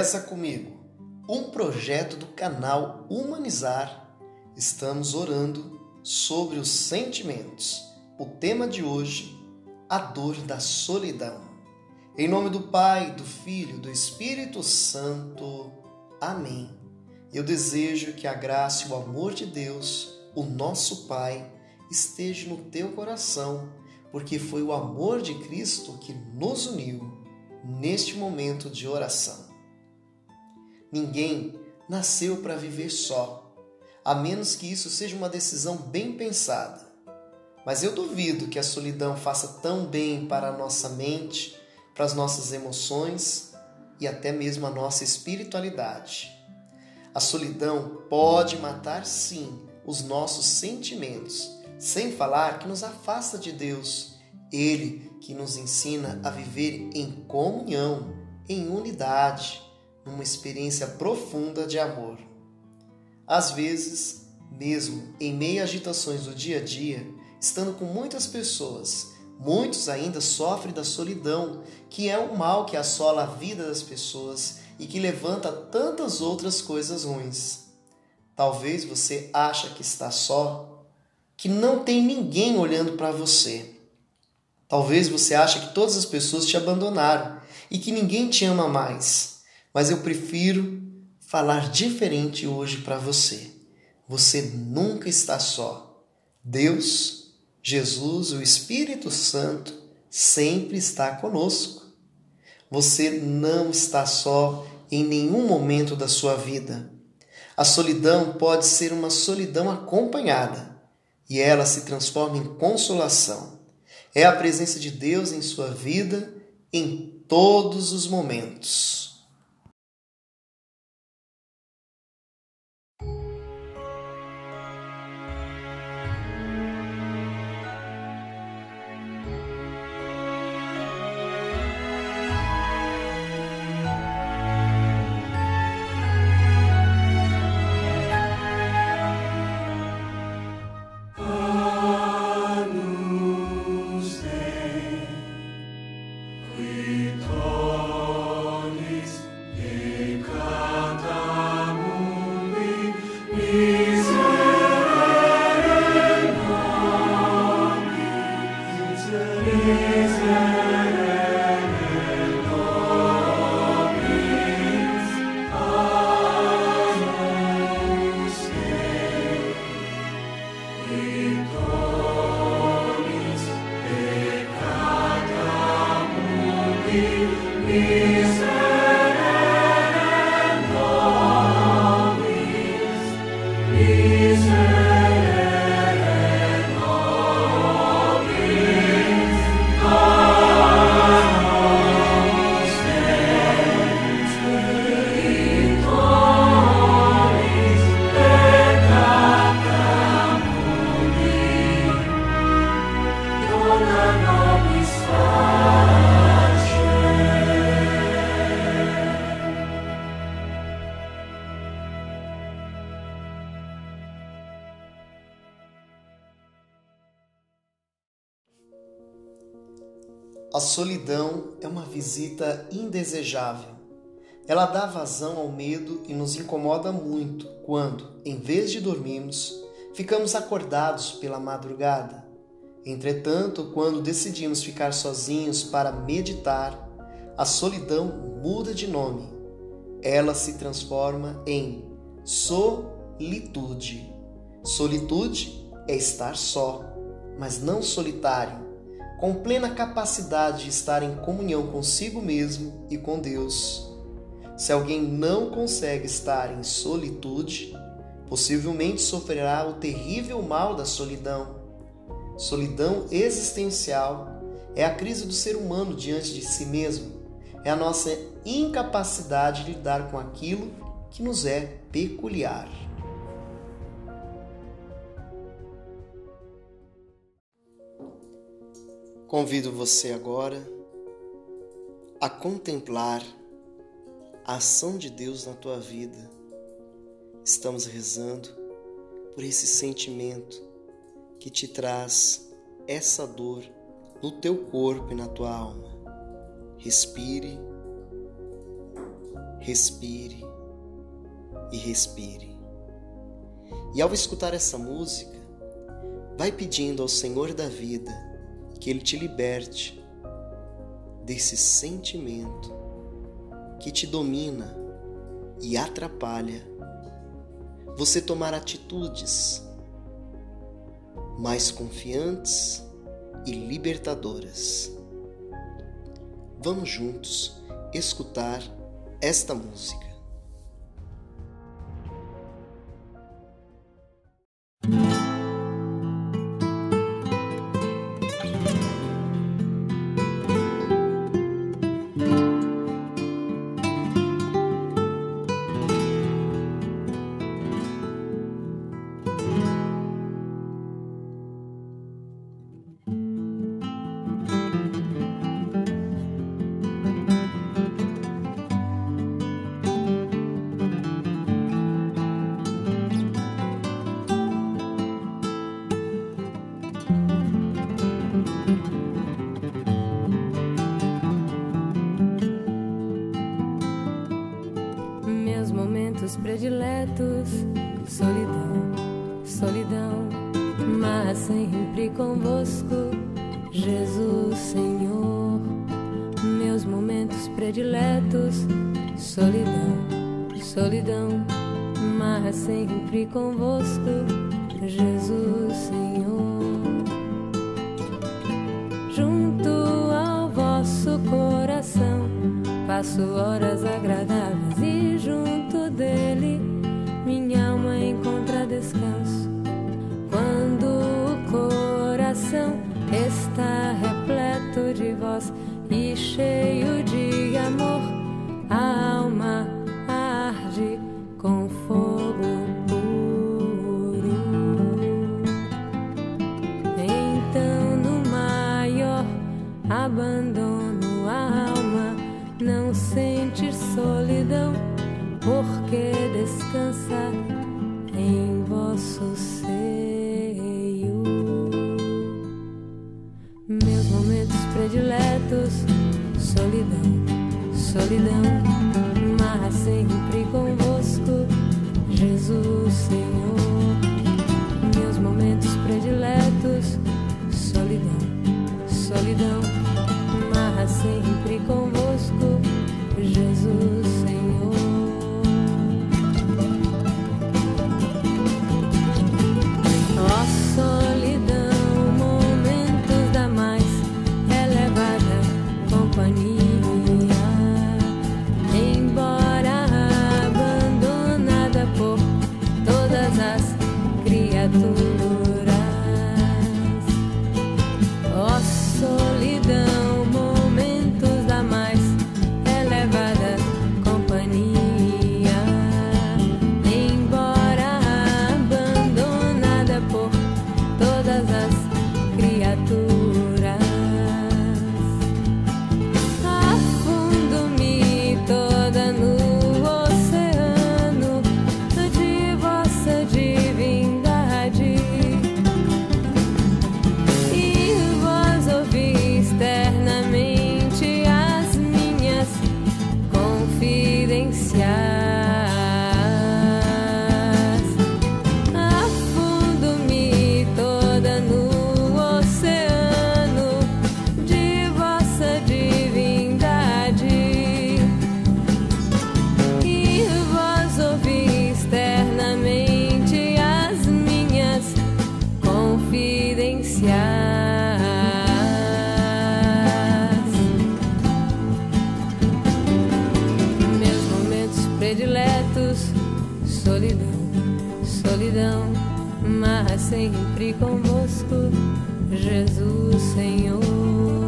Reza comigo. Um projeto do canal Humanizar. Estamos orando sobre os sentimentos. O tema de hoje, a dor da solidão. Em nome do Pai, do Filho, do Espírito Santo. Amém. Eu desejo que a graça e o amor de Deus, o nosso Pai, esteja no teu coração, porque foi o amor de Cristo que nos uniu neste momento de oração. Ninguém nasceu para viver só, a menos que isso seja uma decisão bem pensada. Mas eu duvido que a solidão faça tão bem para a nossa mente, para as nossas emoções e até mesmo a nossa espiritualidade. A solidão pode matar sim os nossos sentimentos, sem falar que nos afasta de Deus, Ele que nos ensina a viver em comunhão, em unidade numa experiência profunda de amor. Às vezes, mesmo em meio a agitações do dia a dia, estando com muitas pessoas, muitos ainda sofrem da solidão, que é um mal que assola a vida das pessoas e que levanta tantas outras coisas ruins. Talvez você acha que está só, que não tem ninguém olhando para você. Talvez você ache que todas as pessoas te abandonaram e que ninguém te ama mais mas eu prefiro falar diferente hoje para você. Você nunca está só. Deus, Jesus, o Espírito Santo sempre está conosco. Você não está só em nenhum momento da sua vida. A solidão pode ser uma solidão acompanhada e ela se transforma em consolação. É a presença de Deus em sua vida em todos os momentos. A solidão é uma visita indesejável. Ela dá vazão ao medo e nos incomoda muito quando, em vez de dormirmos, ficamos acordados pela madrugada. Entretanto, quando decidimos ficar sozinhos para meditar, a solidão muda de nome. Ela se transforma em solitude. Solitude é estar só, mas não solitário com plena capacidade de estar em comunhão consigo mesmo e com Deus. Se alguém não consegue estar em solitude, possivelmente sofrerá o terrível mal da solidão. Solidão existencial é a crise do ser humano diante de si mesmo, é a nossa incapacidade de lidar com aquilo que nos é peculiar. Convido você agora a contemplar a ação de Deus na tua vida. Estamos rezando por esse sentimento que te traz essa dor no teu corpo e na tua alma. Respire respire e respire. E ao escutar essa música, vai pedindo ao Senhor da vida que Ele te liberte desse sentimento que te domina e atrapalha você tomar atitudes mais confiantes e libertadoras. Vamos juntos escutar esta música. Prediletos, solidão, solidão, mas sempre convosco, Jesus Senhor. Meus momentos prediletos, solidão, solidão, mas sempre convosco, Jesus Senhor. Junto ao vosso coração, passo horas agradáveis e junto dele abandono, a alma não sente solidão, porque descansa em vosso seio. Meus momentos prediletos, solidão, solidão, mas sempre convosco, Jesus Senhor. Sempre convosco, Jesus Senhor.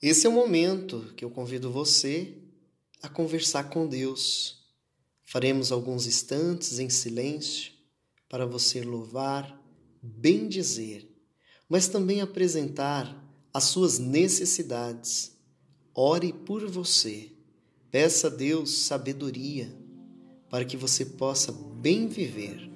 Esse é o momento que eu convido você a conversar com Deus. Faremos alguns instantes em silêncio para você louvar, bendizer, mas também apresentar as suas necessidades. Ore por você. Peça a Deus sabedoria para que você possa bem viver.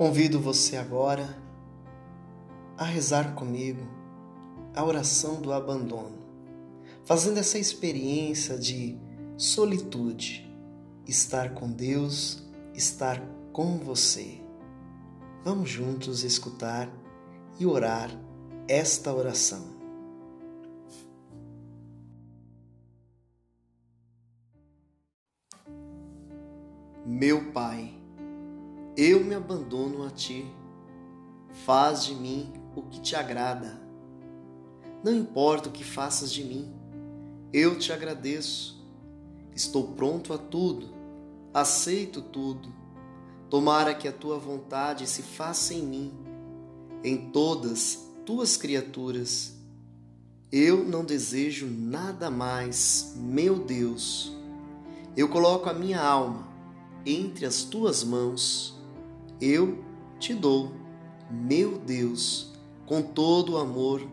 Convido você agora a rezar comigo a oração do abandono, fazendo essa experiência de solitude, estar com Deus, estar com você. Vamos juntos escutar e orar esta oração. Meu Pai, eu me abandono a ti. Faz de mim o que te agrada. Não importa o que faças de mim, eu te agradeço. Estou pronto a tudo, aceito tudo. Tomara que a tua vontade se faça em mim, em todas tuas criaturas. Eu não desejo nada mais, meu Deus. Eu coloco a minha alma entre as tuas mãos eu te dou, meu Deus, com todo o amor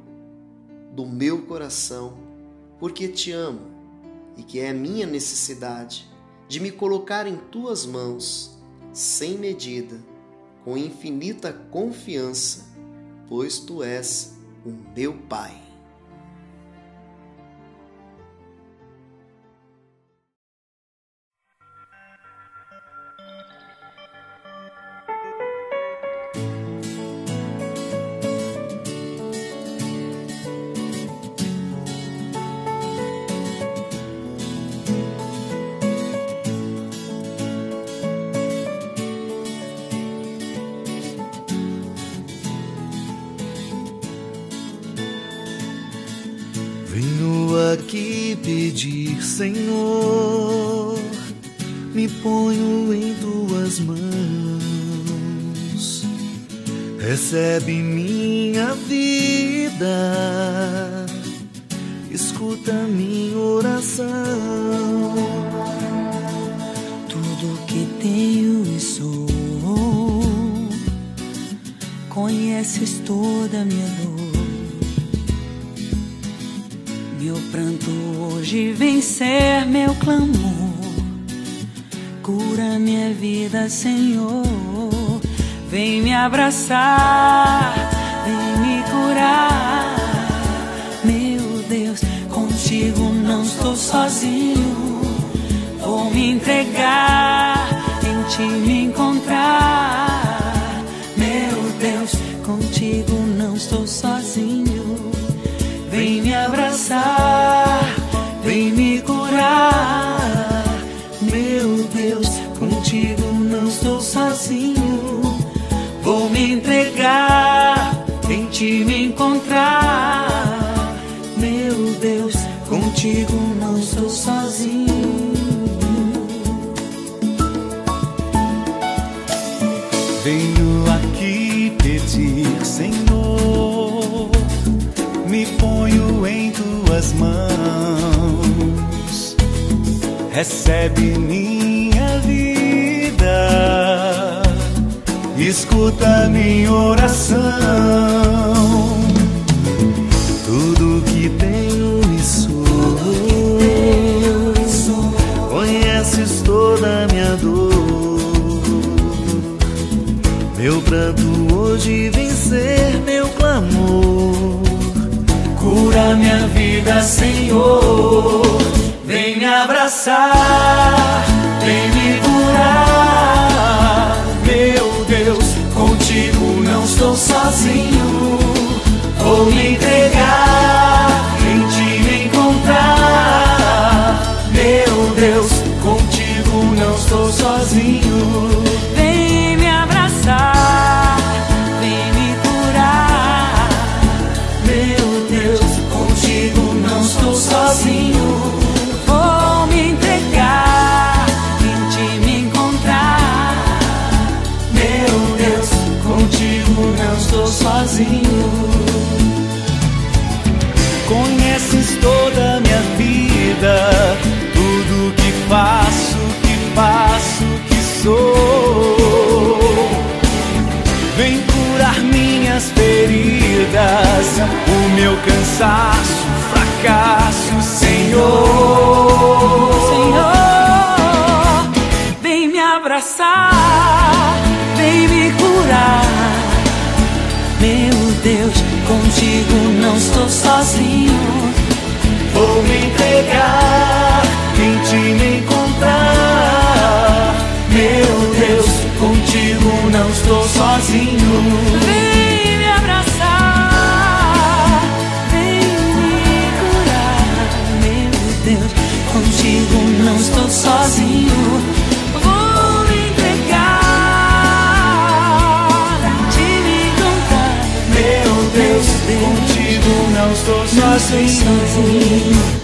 do meu coração, porque te amo e que é minha necessidade de me colocar em tuas mãos, sem medida, com infinita confiança, pois tu és o meu Pai. Pedir, Senhor, me ponho em tuas mãos. Recebe minha vida, escuta minha oração. Tudo que tenho e sou, conheces toda minha dor pranto hoje vencer meu clamor. Cura minha vida, Senhor. Vem me abraçar, vem me curar. Meu Deus, contigo não estou sozinho. Vou me entregar, em ti me encontrar. Meu Deus, contigo não estou sozinho. Meu Deus, contigo não estou sozinho. Venho aqui pedir, Senhor me ponho em tuas mãos. Recebe minha vida, escuta minha oração. Pranto hoje vencer meu clamor Senhor. Vem me abraçar, vem me curar. Meu Deus, contigo não estou sozinho. Vou me entregar, cansaço, fracasso, Senhor. Senhor, vem me abraçar, vem me curar. Meu Deus, contigo não estou sozinho. Vou me entregar, em ti me encontrar. Meu Deus, contigo não estou sozinho. Estou sozinho.